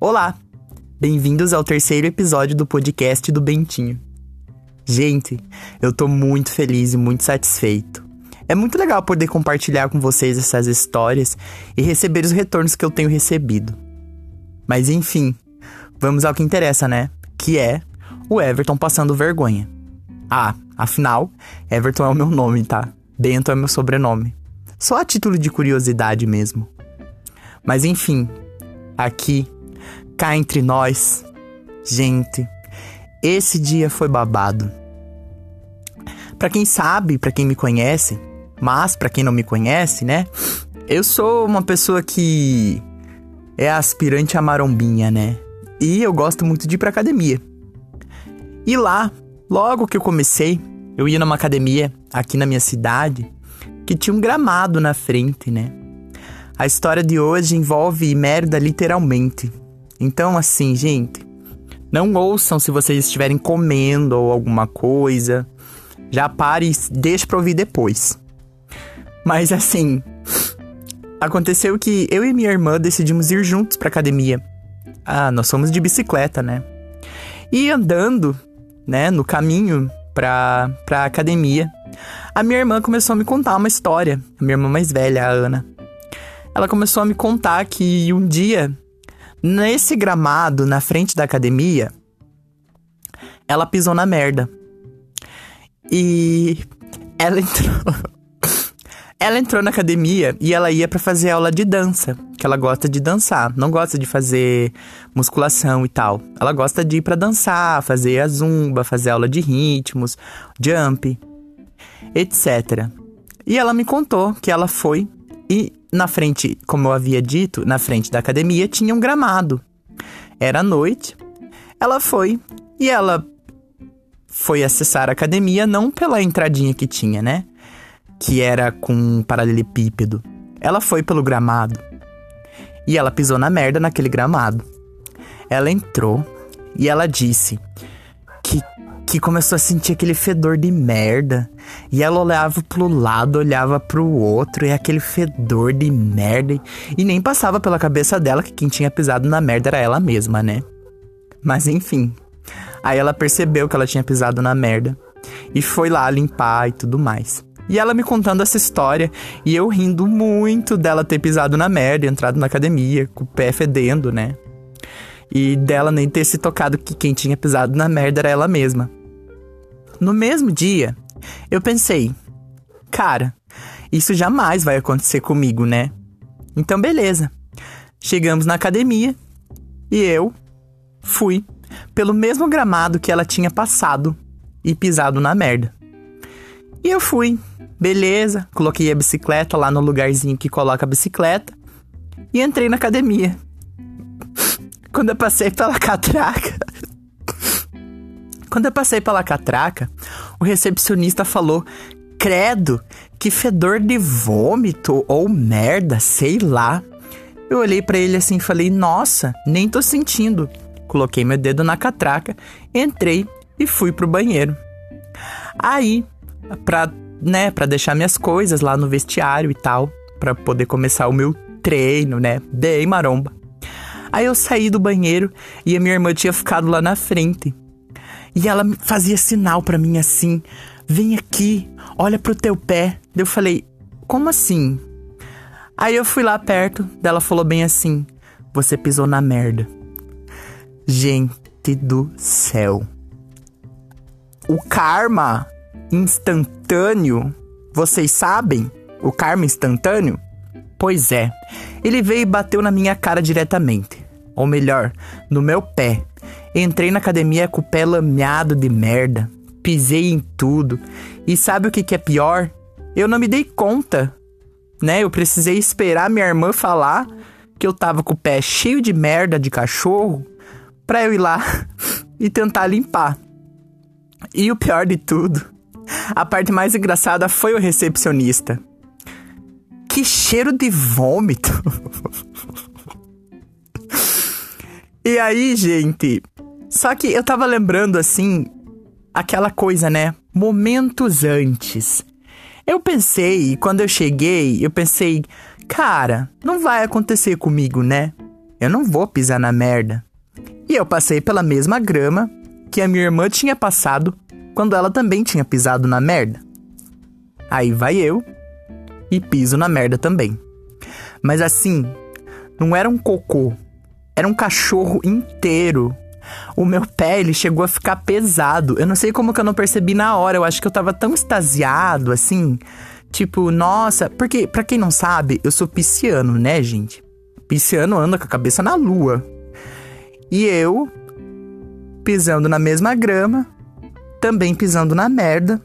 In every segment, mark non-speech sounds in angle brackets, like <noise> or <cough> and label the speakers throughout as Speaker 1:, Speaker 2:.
Speaker 1: Olá! Bem-vindos ao terceiro episódio do podcast do Bentinho. Gente, eu tô muito feliz e muito satisfeito. É muito legal poder compartilhar com vocês essas histórias e receber os retornos que eu tenho recebido. Mas enfim, vamos ao que interessa, né? Que é o Everton passando vergonha. Ah, afinal, Everton é o meu nome, tá? Bento é meu sobrenome. Só a título de curiosidade mesmo. Mas enfim, aqui, cá entre nós, gente, esse dia foi babado. Para quem sabe, para quem me conhece, mas para quem não me conhece, né? Eu sou uma pessoa que é aspirante a marombinha, né? E eu gosto muito de ir pra academia. E lá, logo que eu comecei, eu ia numa academia aqui na minha cidade que tinha um gramado na frente, né? A história de hoje envolve merda literalmente. Então, assim, gente, não ouçam se vocês estiverem comendo ou alguma coisa. Já pare e deixe pra ouvir depois. Mas assim, aconteceu que eu e minha irmã decidimos ir juntos pra academia. Ah, nós somos de bicicleta, né? E andando, né, no caminho pra, pra academia, a minha irmã começou a me contar uma história. A minha irmã mais velha, a Ana. Ela começou a me contar que um dia, nesse gramado na frente da academia, ela pisou na merda. E ela entrou. <laughs> ela entrou na academia e ela ia para fazer aula de dança, que ela gosta de dançar, não gosta de fazer musculação e tal. Ela gosta de ir para dançar, fazer a zumba, fazer aula de ritmos, jump etc. E ela me contou que ela foi e na frente, como eu havia dito, na frente da academia tinha um gramado. Era noite. Ela foi e ela foi acessar a academia não pela entradinha que tinha, né? Que era com um paralelepípedo. Ela foi pelo gramado. E ela pisou na merda naquele gramado. Ela entrou e ela disse que que começou a sentir aquele fedor de merda. E ela olhava pro lado, olhava pro outro, e aquele fedor de merda. E nem passava pela cabeça dela que quem tinha pisado na merda era ela mesma, né? Mas enfim. Aí ela percebeu que ela tinha pisado na merda. E foi lá limpar e tudo mais. E ela me contando essa história e eu rindo muito dela ter pisado na merda, entrado na academia, com o pé fedendo, né? E dela nem ter se tocado que quem tinha pisado na merda era ela mesma. No mesmo dia, eu pensei, cara, isso jamais vai acontecer comigo, né? Então, beleza. Chegamos na academia e eu fui pelo mesmo gramado que ela tinha passado e pisado na merda. E eu fui, beleza, coloquei a bicicleta lá no lugarzinho que coloca a bicicleta e entrei na academia. <laughs> Quando eu passei pela catraca, <laughs> quando eu passei pela catraca, o recepcionista falou: Credo, que fedor de vômito ou merda, sei lá. Eu olhei para ele assim e falei: Nossa, nem tô sentindo. Coloquei meu dedo na catraca, entrei e fui pro banheiro. Aí, pra, né, pra deixar minhas coisas lá no vestiário e tal, para poder começar o meu treino, né, bem maromba. Aí eu saí do banheiro e a minha irmã tinha ficado lá na frente. E ela fazia sinal para mim assim: vem aqui, olha pro teu pé. Eu falei: como assim? Aí eu fui lá perto, dela falou bem assim: você pisou na merda. Gente do céu. O karma instantâneo, vocês sabem? O karma instantâneo? Pois é, ele veio e bateu na minha cara diretamente. Ou melhor, no meu pé. Entrei na academia com o pé lameado de merda. Pisei em tudo. E sabe o que, que é pior? Eu não me dei conta, né? Eu precisei esperar minha irmã falar que eu tava com o pé cheio de merda de cachorro pra eu ir lá <laughs> e tentar limpar. E o pior de tudo, a parte mais engraçada foi o recepcionista. Que cheiro de vômito! <laughs> e aí, gente, só que eu tava lembrando assim, aquela coisa, né? Momentos antes. Eu pensei, quando eu cheguei, eu pensei, cara, não vai acontecer comigo, né? Eu não vou pisar na merda. E eu passei pela mesma grama que a minha irmã tinha passado quando ela também tinha pisado na merda. Aí vai eu e piso na merda também. Mas assim, não era um cocô, era um cachorro inteiro. O meu pé, ele chegou a ficar pesado. Eu não sei como que eu não percebi na hora. Eu acho que eu tava tão extasiado, assim. Tipo, nossa. Porque, pra quem não sabe, eu sou pisciano, né, gente? Pisciano anda com a cabeça na lua. E eu, pisando na mesma grama, também pisando na merda,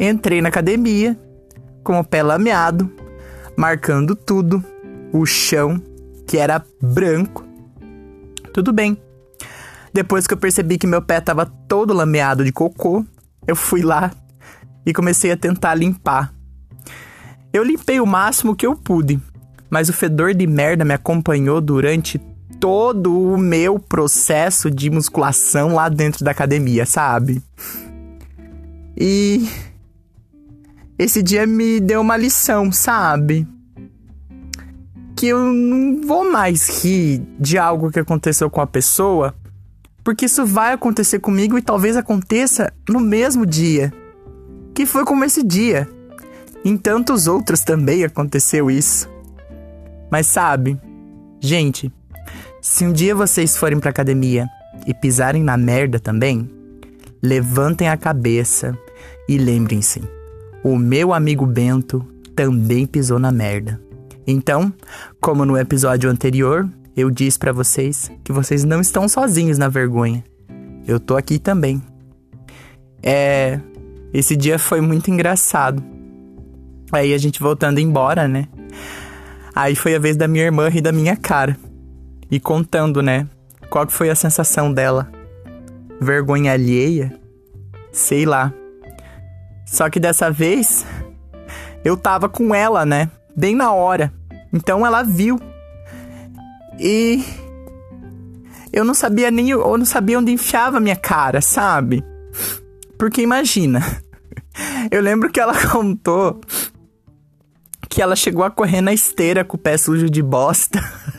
Speaker 1: entrei na academia, com o pé lameado, marcando tudo, o chão, que era branco. Tudo bem. Depois que eu percebi que meu pé estava todo lameado de cocô, eu fui lá e comecei a tentar limpar. Eu limpei o máximo que eu pude, mas o fedor de merda me acompanhou durante todo o meu processo de musculação lá dentro da academia, sabe? E esse dia me deu uma lição, sabe? Que eu não vou mais rir de algo que aconteceu com a pessoa, porque isso vai acontecer comigo e talvez aconteça no mesmo dia. Que foi como esse dia. Em tantos outros também aconteceu isso. Mas sabe, gente, se um dia vocês forem pra academia e pisarem na merda também, levantem a cabeça e lembrem-se: o meu amigo Bento também pisou na merda. Então, como no episódio anterior, eu disse para vocês que vocês não estão sozinhos na vergonha. Eu tô aqui também. É, esse dia foi muito engraçado. Aí a gente voltando embora, né? Aí foi a vez da minha irmã rir da minha cara. E contando, né? Qual que foi a sensação dela? Vergonha alheia? Sei lá. Só que dessa vez eu tava com ela, né? Bem na hora. Então ela viu. E eu não sabia nem eu não sabia onde enfiava a minha cara, sabe? Porque imagina. <laughs> Eu lembro que ela <laughs> contou que ela chegou a correr na esteira com o pé sujo de bosta. <laughs>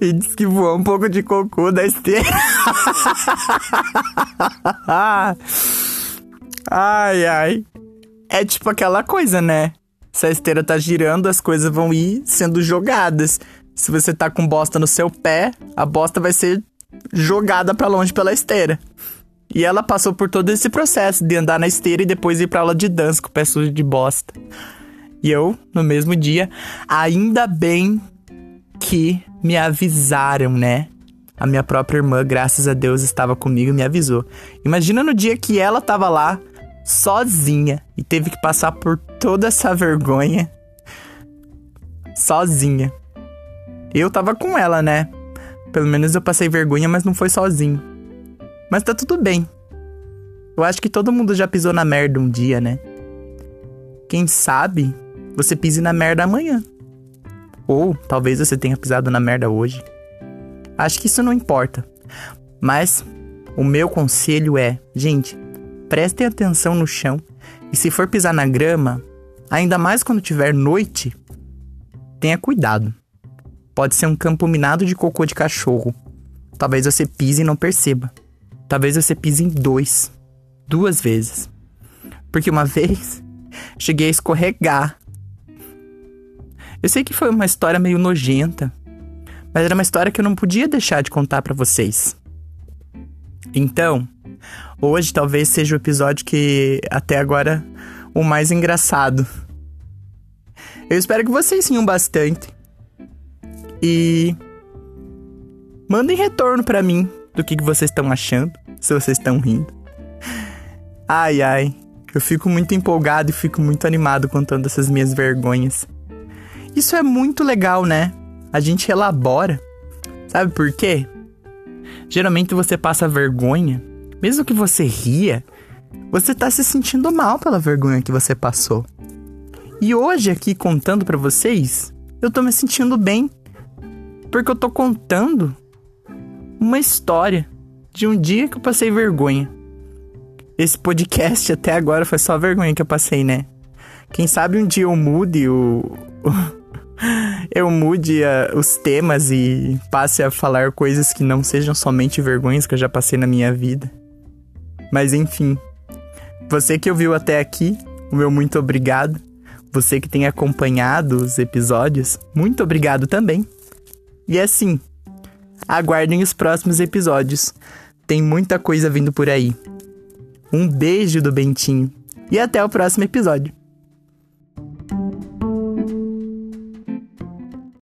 Speaker 1: e disse que voou um pouco de cocô da esteira. ai, ai. É tipo aquela coisa, né? Se a esteira tá girando, as coisas vão ir sendo jogadas. Se você tá com bosta no seu pé, a bosta vai ser jogada para longe pela esteira. E ela passou por todo esse processo de andar na esteira e depois ir pra aula de dança com o pé sujo de bosta. E eu, no mesmo dia, ainda bem que me avisaram, né? A minha própria irmã, graças a Deus, estava comigo e me avisou. Imagina no dia que ela tava lá, sozinha, e teve que passar por toda essa vergonha. Sozinha. Eu tava com ela, né? Pelo menos eu passei vergonha, mas não foi sozinho. Mas tá tudo bem. Eu acho que todo mundo já pisou na merda um dia, né? Quem sabe você pise na merda amanhã. Ou talvez você tenha pisado na merda hoje. Acho que isso não importa. Mas o meu conselho é, gente, prestem atenção no chão e se for pisar na grama, ainda mais quando tiver noite, tenha cuidado. Pode ser um campo minado de cocô de cachorro. Talvez você pise e não perceba. Talvez você pise em dois, duas vezes. Porque uma <laughs> vez cheguei a escorregar eu sei que foi uma história meio nojenta, mas era uma história que eu não podia deixar de contar para vocês. Então, hoje talvez seja o episódio que até agora o mais engraçado. Eu espero que vocês riam bastante. E mandem retorno para mim do que, que vocês estão achando, se vocês estão rindo. Ai ai, eu fico muito empolgado e fico muito animado contando essas minhas vergonhas. Isso é muito legal, né? A gente elabora. Sabe por quê? Geralmente você passa vergonha, mesmo que você ria, você tá se sentindo mal pela vergonha que você passou. E hoje aqui contando para vocês, eu tô me sentindo bem, porque eu tô contando uma história de um dia que eu passei vergonha. Esse podcast até agora foi só vergonha que eu passei, né? Quem sabe um dia eu mude o, <laughs> eu mude uh, os temas e passe a falar coisas que não sejam somente vergonhas que eu já passei na minha vida. Mas enfim, você que ouviu até aqui, o meu muito obrigado. Você que tem acompanhado os episódios, muito obrigado também. E assim, aguardem os próximos episódios. Tem muita coisa vindo por aí. Um beijo do Bentinho e até o próximo episódio.